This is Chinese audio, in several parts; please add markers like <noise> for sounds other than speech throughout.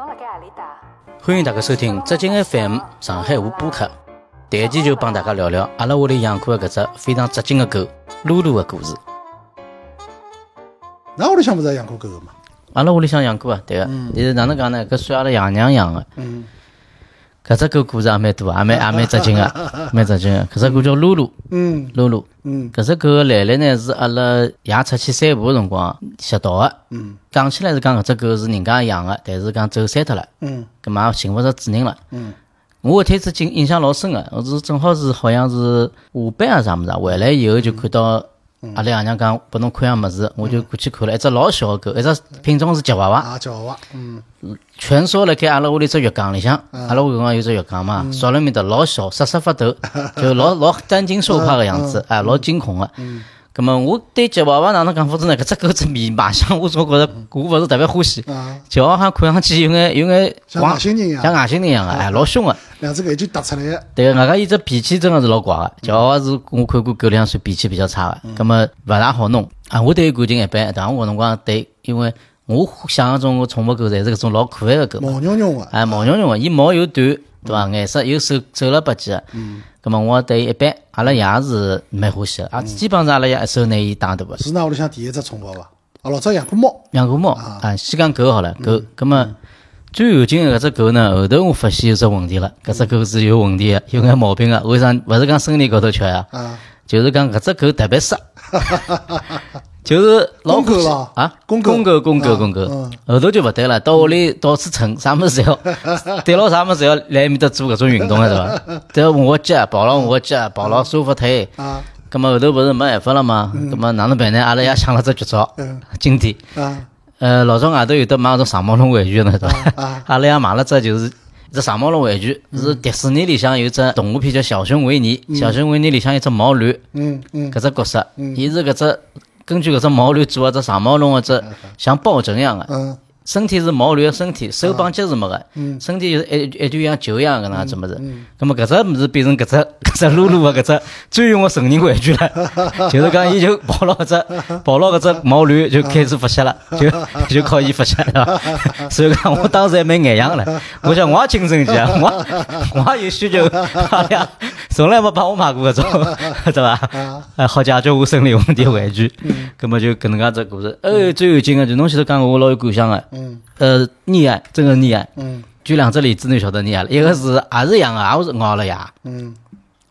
侬辣盖何里搭？欢迎大家收听浙江 FM 上海话播客。第一期就帮大家聊聊阿拉屋里养过的搿只非常扎劲的狗露露的故事。㑚屋里向勿是也养过狗个嘛？阿拉屋里向养过啊，对个。但是哪能讲呢？搿算阿拉爷娘养的。嗯，搿只狗故事也蛮多，也蛮也蛮扎劲个，蛮扎劲个。搿只狗叫露露，嗯露露。嗯搿只狗个来历呢是阿拉爷出去散步个辰光拾到个。嗯讲起来是讲搿只狗是人家养个，但是讲走散脱了，嗯葛末寻勿着主人了。嗯我搿天子印印象老深个，我是正好是好像是下班啊啥物事啊，回来以后就看到阿拉爷娘讲拨侬看样物事，我就过去看了一只老小个狗，一只品种是吉娃娃，啊，吉娃娃，嗯。蜷缩辣盖阿拉屋里只浴缸里向，阿拉屋里有只浴缸嘛，缩辣面搭老小，瑟瑟发抖，就老 <laughs> 老担惊受怕个样子，哎，老惊恐个。葛么我对吉娃娃哪能讲法子呢？搿只狗只面卖相，我总觉着我勿是特别欢喜。啊，吉娃娃好像看上去有眼有眼像光外星人一样。像外星人一样个，哎，老凶个。两只眼睛凸出来个，对，外加伊只脾气真个是老怪个，吉娃娃是我看过狗里向算脾气比较差个，葛么勿大好弄。啊。我对伊感情一般，但我搿辰光对，因为我想象中个宠物狗侪是搿种老可爱个狗嘛，毛茸茸个，哎，毛茸茸个，伊毛又短，对伐？颜色又瘦瘦了吧唧个，嗯，葛么我对伊一般，阿拉爷是蛮欢喜个，啊，基本上阿拉爷一手拿伊带大个。是㑚屋里向第一只宠物伐？啊，老早养过猫，养过猫啊，先讲狗好了，狗，葛么最有劲个搿只狗呢，后头我发现有只问题了，搿只狗是有问题个，有眼毛病个，为啥？勿是讲生理高头缺呀？啊，就是讲搿只狗特别色，<laughs> 就是老公狗欢喜伐啊，公狗公狗，公狗，啊公狗。嗯，后头就勿对了，到屋里到处蹭，啥么事侪要，<laughs> 对牢啥么事侪要来埃面搭做搿种运动个是伐？对伐？磨脚，跑牢我脚，跑牢沙发腿，啊。葛么后头勿是没办法了嘛？葛么哪能办呢？阿拉爷想了只绝招嗯，经典。啊呃，老早外头有得卖搿种长毛绒玩具的，对伐？啊。<laughs> 阿拉爷买了只就是一只长毛龙玩具，是迪士尼里向有只动画片叫《小熊维尼》，小熊维尼里向有只毛驴，嗯嗯。搿只角色，伊是搿只根据搿只毛驴做个只长毛龙个只像抱枕一样个，嗯身体是毛驴个身体，手帮脚是没个，身体就是一一就像球一样搿能样子物事。葛么搿只物事变成搿只搿只露露个搿只专用个成人玩具了，<laughs> 就是讲伊就抱牢搿只抱牢搿只毛驴就开始发泄了，就就靠伊发泄了。<laughs> 所以讲我当时还蛮眼痒了，我想我也青春期啊，<laughs> 我我也有需求，哎呀，从来没帮我买过搿种，对伐？哎，好解决我生理问题的玩具。葛么就搿能介只故事。呃，最有劲个就侬前头讲个，我老有感想个。嗯呃，溺爱，真个溺爱。嗯举两只例子，你晓得溺爱了。一个是也是养啊，也是咬了呀，嗯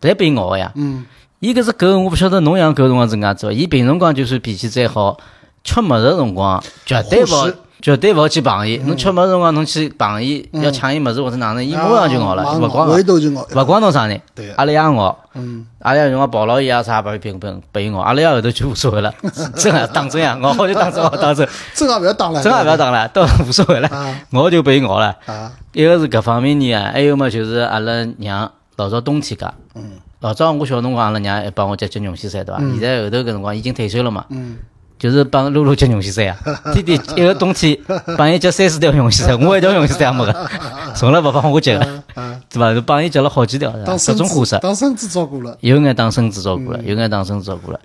侪被咬个呀。嗯伊搿只狗，我勿晓得侬养狗辰光是搿样子伐？伊平辰光就算脾气再好，吃物事辰光绝对勿好护食，绝对勿好去碰伊。侬吃物事辰光，侬去碰伊，要抢伊物事或者哪能，伊马上就咬了，啊勿光咬，回勿光侬啥人对。个，阿拉爷咬。嗯。阿拉爷辰光抱牢伊啊啥，把伊平平被伊咬，阿拉爷后头就无所谓了，<laughs> 真个打针啊，咬好就打针，咬打针，真个勿要打了，真个勿要打了，都无所谓了啊，咬就被伊咬了。啊。一个是搿方面呢，还有么就是阿拉娘老早冬天家，嗯。老早我小辰光阿拉娘还帮我接接牛西山对伐？现在后头搿辰光已经退休了嘛，嗯就是帮露露接牛西山啊，<laughs> 天天一个冬天帮伊接三四条牛西山，<laughs> <laughs> 我一条牛西山也没个，从来勿帮我接个，啊，对伐？帮伊接了好几条，各种花色，当孙子照顾了，有眼当孙子照顾了，有眼当孙子照顾了。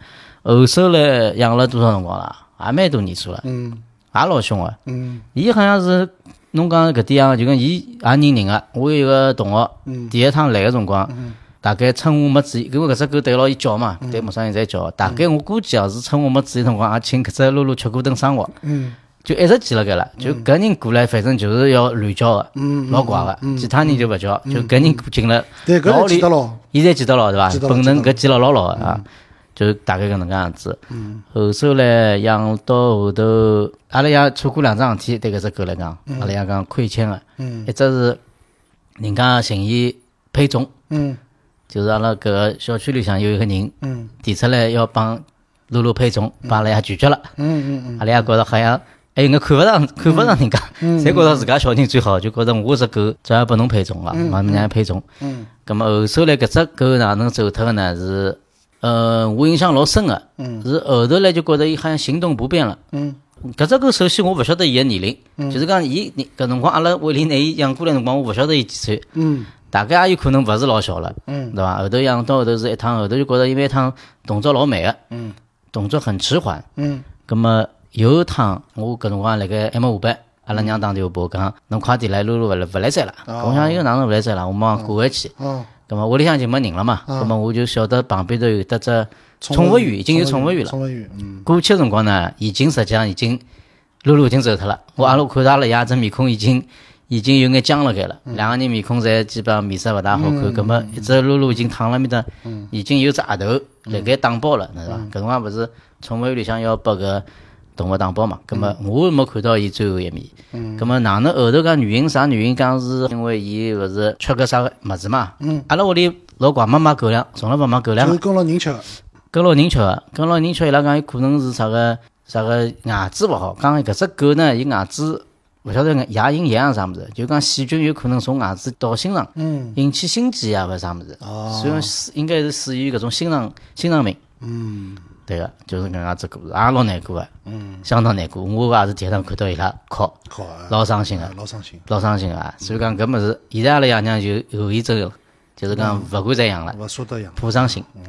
后首来养了多少辰光了？也蛮多年数了，嗯。也老凶个。嗯。伊好像是侬讲搿点样，就跟伊也认人个。我有一个同学，第一趟来个辰光，大概趁我没注意，因为搿只狗对牢伊叫嘛，对陌生人侪叫。大概我估计啊，是趁我没注意辰光，也请搿只露露吃过顿生活，嗯。就一直记辣盖了。就搿人过来，反正就是要乱叫个，嗯老怪个。其他人就勿叫，就搿人过进了，对，搿老里个记得牢，现在记得牢对伐本能搿记了老牢个啊，就大概搿能介样子。后首来养到后头，阿拉爷错过两桩事体，对搿只狗来讲，阿拉爷讲亏欠个。嗯。一只是人家寻伊配种，嗯就是阿拉搿个小区里向有一个人嗯。提出来要帮露露配种，把阿拉爷拒绝了。嗯嗯阿拉爷觉着好像还有眼看勿上，看勿上人家，侪觉着自家小人最好，就觉着我只狗只要拨侬配种了，妈让伊配种。嗯。咁么后首来搿只狗哪能走脱个呢？是，呃，我印象老深个，嗯。是后头来就觉着伊好像行动不便了。嗯。搿只狗首先我勿晓得伊个年龄，就是讲伊搿辰光阿拉屋里拿伊养过来辰光，我勿晓得伊几岁，嗯大概也有可能勿是老小了，嗯对伐？后头养到后头是一趟，后头就觉着因为一趟动作老慢个，嗯动作很迟缓。嗯咁么有一趟我搿辰光辣盖还没下班，阿拉娘打电话拨我讲，侬快点来，露露勿来勿来塞了。我想又哪能勿来塞了？我马上赶回去。哦，葛么屋里向就没人了嘛，葛么我就晓得旁边头有得只宠物园，已经有宠物园了。宠物园，嗯，过去个辰光呢，已经实际上已经露露已经走脱了。我阿拉看到阿拉爷只面孔已经已经有眼僵了盖了，两个人面孔侪基本上面色勿大好看。葛么一只露露已经躺辣面搭，已经有只额头辣盖打包了，是伐？搿辰光勿是宠物园里向要拨搿动物打包嘛？葛么我没看到伊最后一面。葛么哪能后头讲原因啥原因？讲是因为伊勿是吃个啥个物事嘛？阿拉屋里老怪没买狗粮，从来勿买狗粮个。就是跟牢人吃个，跟牢人吃个，跟牢人吃，伊拉讲有可能是啥个啥个牙齿勿好。讲搿只狗呢，伊牙齿勿晓得牙龈炎啊啥物事，就讲细菌有可能从牙齿到心脏，嗯，引起心肌啊勿是啥物事。哦所以死应该是属于搿种心脏心脏病。嗯，对个，就是搿能介只故事，也老难过个，嗯，相当难过。我也是第一趟看到伊拉哭，好啊，老伤心个哎，老伤心，老伤心个。所以讲搿物事，现在阿拉爷娘就后遗症了，就是讲勿敢再养了，勿舍得养。怕伤心，嗯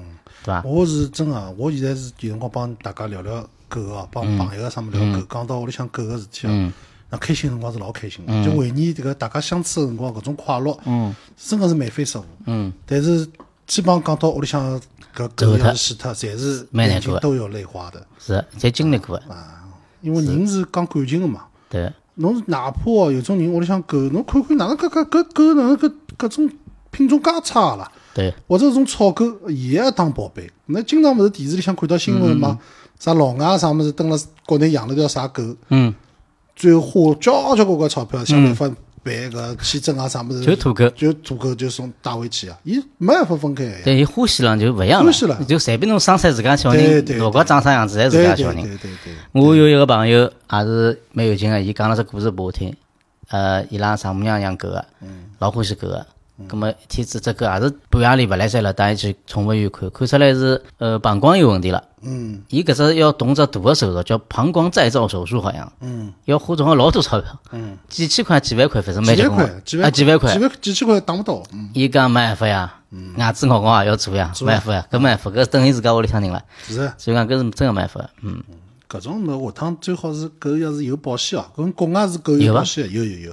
对伐？我是真个，我现在是有辰光帮大家聊聊狗哦，帮朋友啊啥么聊狗，讲到屋里向狗个事体哦，那开心辰光是老开心的，就回忆迭个大家相处个辰光搿种快乐，嗯，真个是眉飞色舞，嗯，但是基本上讲到屋里向搿狗要是死脱，侪是蛮难过的。眼睛都有泪花的，是，侪经历过个，因为人是讲感情个嘛。对。侬哪怕哦，有种人屋里向狗，侬看看哪能搿搿搿狗哪能搿搿种品种介差啦？对，或者这种草狗也要当宝贝。那经常勿是电视里向看到新闻嘛？啥老外啥物事蹲辣国内养了条啥狗，嗯，最后花交交关关钞票，想办法办搿签证啊啥物事，就土狗，就土狗就送带回去啊，伊没办法分开呀。但伊欢喜了就勿一样了欢喜了就随便侬生出自家小人，对对老高长啥样子侪是自对对对家小人。对对，我有一个朋友也是蛮有劲个，伊讲了只故事拨我听。呃，伊拉丈母娘养狗个，老欢喜狗个。葛么一天子只狗也是半夜里勿来三了，带伊去宠物医院看，看出来是呃膀胱有问题了。嗯伊搿只要动只大个手术，叫膀胱再造手术，好像嗯要花总共老多钞票，嗯，几千块、几万块，反正蛮结棍个，几万块，几啊万几万块几。万几千块打勿到。嗯，伊讲没办法呀，牙齿咬咬也要做呀，没办法呀，搿没办法，搿等于自家屋里向人了。是啊。所以讲搿是真个没办法，嗯，搿种么下趟最好是狗要是有保险哦，搿国外是狗有保险的，有有有，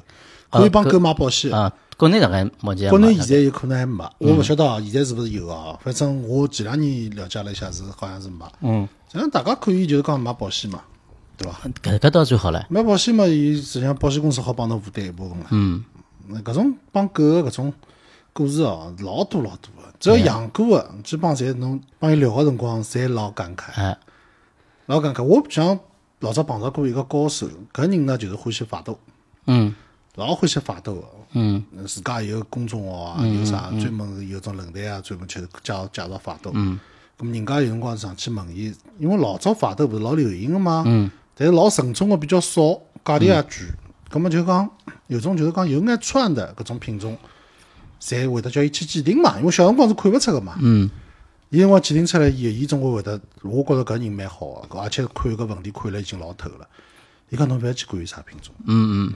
可以帮狗买保险的。啊，国内大概目前国内现在有可能还没，我勿晓得啊，现在是勿是有啊？反正我前两年了解了一下，是好像是没。嗯，反正大家可以就是讲买保险嘛，对伐？搿搿倒最好了，买保险嘛，伊实际上保险公司好帮侬负担一部分了。嗯，那搿种帮狗个搿种故事哦，老多老多个，只要养过个，基本上侪侬帮伊聊个辰光，侪老感慨。哎，老感慨。我像老早碰到过一个高手，搿人呢就是欢喜法斗，嗯老欢喜法斗个。嗯自家也有公众号啊，有啥专门有种论坛啊，专门去介绍介绍法斗。嗯，咁人家有辰光上去问伊，因为老早法斗勿是老流行个嘛，嗯，但是老纯种个比较少，价钿也贵。咁么就讲有种就是讲有眼串的搿种品种，侪会得叫伊去鉴定嘛，因为小辰光是看勿出个嘛。嗯，伊辰光鉴定出来以后，伊总归会得，我觉着搿人蛮好个，而且看搿问题看了已经老透了。伊讲侬勿要去管伊啥品种，嗯嗯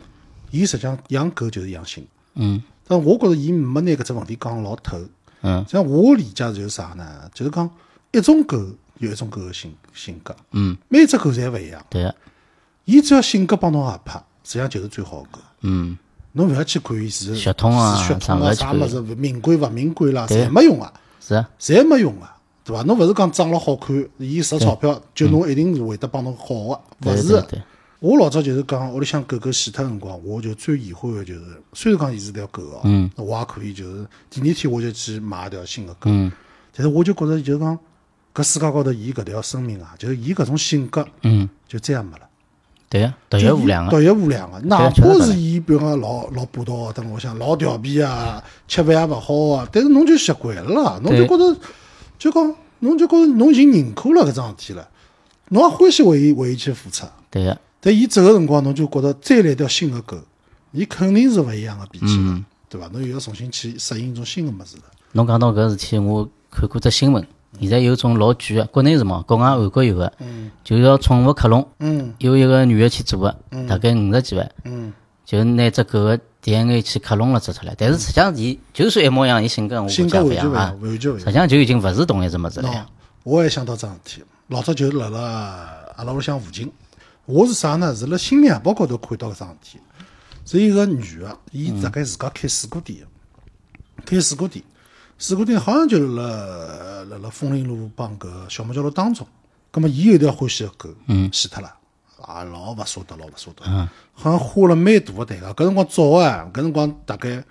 伊实际上养狗就是养心。嗯。但我觉着伊没拿搿只问题讲老透。嗯。像我理解就是啥呢？就是讲一种狗有一种狗的性性格，嗯，每只狗侪勿一样。对个，伊只要性格帮侬合拍，实际上就是最好的狗。嗯。侬勿要去管伊是血统啊血统啊啥物事啥物事敏感勿敏感啦，对侪没用啊，是啊，侪没用啊，对伐？侬勿是讲长了好看，伊值钞票，就侬一定是会得帮侬好个，勿是我老早就是讲，屋里向狗狗死脱辰光，我就最遗憾的就是，虽然讲伊是条狗哦，嗯，我也可以就是第二天我就去买一条新的狗，嗯。但是我就觉着就是讲，搿世界高头伊搿条生命啊，就是伊搿种性格嗯，就再也没了，对个，独一无二个，独一无二个。哪怕是。伊比如讲老老霸道啊，等我想老调皮啊，吃饭也勿好啊，但是侬就习惯了啦，侬就觉着就讲侬就觉着侬已经认可了搿桩事体了，侬也欢喜为伊为伊去付出。对个，但伊走个辰光，侬就觉着再来一条新个狗，伊肯定是勿一样个脾气嗯，对伐？侬又要重新去适应一种新个物事了。侬讲到搿事体，我看过只新闻，现在有种老贵个，国内是嘛，国外韩国有个，就叫宠物克隆，嗯。有一个女个去做个，大概五十几万，嗯，就拿只狗个 DNA 去克隆了做出来，但是实际上伊就算一模一样，伊性格我估性计勿一样。实际上就已经勿是同一只物事了我还想到桩事体，老早就辣辣阿拉屋里向附近，我是啥呢？是辣新闻报高头看到搿桩事体，是一个女个，伊大概自家开水果店的，开水果店，水果店好像就辣辣辣枫林路帮搿小木桥路当中。葛末伊有一条欢喜个狗，嗯。死脱了，啊，老勿舍得，老勿舍得，嗯好像花了蛮大个代价。搿辰光早啊，搿辰光大概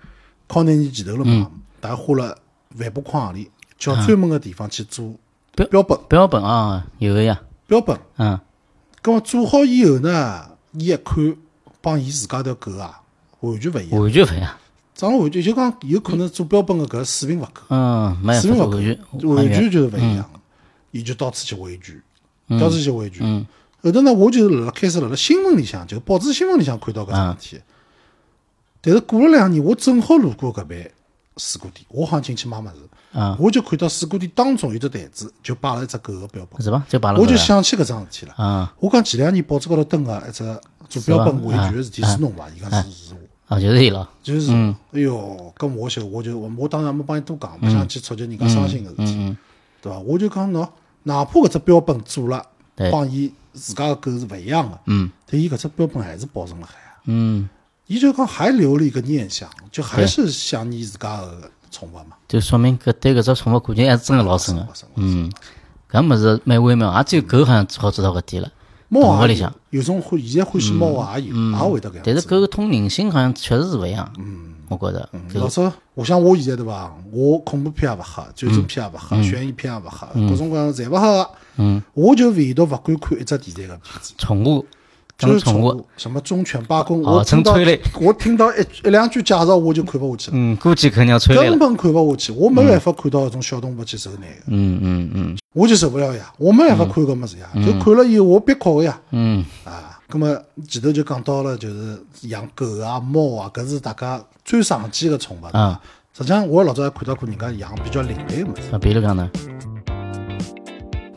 靠廿年前头了嘛，大概花了万把块行钿，叫专门个地方去做标标本，标本啊，有个呀，标本。嗯，葛末做好以后呢，伊一看，帮伊自家条狗啊，完全勿一样。完全勿一样。长得完全就讲有可能做标本个搿水平勿够，嗯，没水平勿够，完全就是勿一样。伊就到处去维权，到处去维权。后头呢，我就是辣辣开始辣辣新闻里向，就报纸新闻里向看到搿桩事体。但是过了两年，我正好路过搿爿水果店，我好像进去买物事，啊，我就看到水果店当中有只台子，就摆了一只狗个标本。是吧？就摆了我就想起搿桩事体了。啊我讲前两年报纸高头登个一只做标本维权个事体是侬伐？伊讲是是我。啊，就是伊了。就是，哎哟，搿我就我就我当然没帮伊多讲，勿想去触及人家伤心个事体，对伐？我就讲喏，哪怕搿只标本做了，帮伊自家个狗是勿一样个，嗯但伊搿只标本还是保存了海啊。嗯，伊就讲还留了一个念想，就还是想念自家个宠物嘛。就说明搿对搿只宠物感情还是真个老深个。嗯，搿物事蛮微妙，也只有狗好像好做到搿点了。猫也有物里向，有种欢现在欢喜猫也有，也会得搿样子。但是狗通人性好像确实是勿一样。嗯，我觉着。老早，我想我现在对伐？我恐怖片也勿吓，战争片也勿吓，悬疑片也勿吓，各种各样侪勿吓个。嗯，我就唯独勿敢看一只题材个片子，宠物，就是宠物，什么忠犬八公。哦我听到成催泪 <laughs> 我听到一一两句介绍，我就看不下去了，嗯，估计肯定要催泪。根本看不下去。我没办法看到搿种小动物去受难个，嗯嗯嗯我就受不了呀，我没办法看搿物事呀，就看了以后我憋哭个呀。嗯，啊，葛么前头就讲到了，就是养狗啊、猫啊，搿是大家最常见的宠物。啊，实际上我老早还看到过人家养比较另类的物事。那比如讲呢？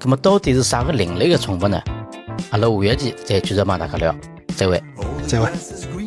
那么到底是啥个另类的宠物呢？阿拉下一期再继续帮大家聊。再会。再会。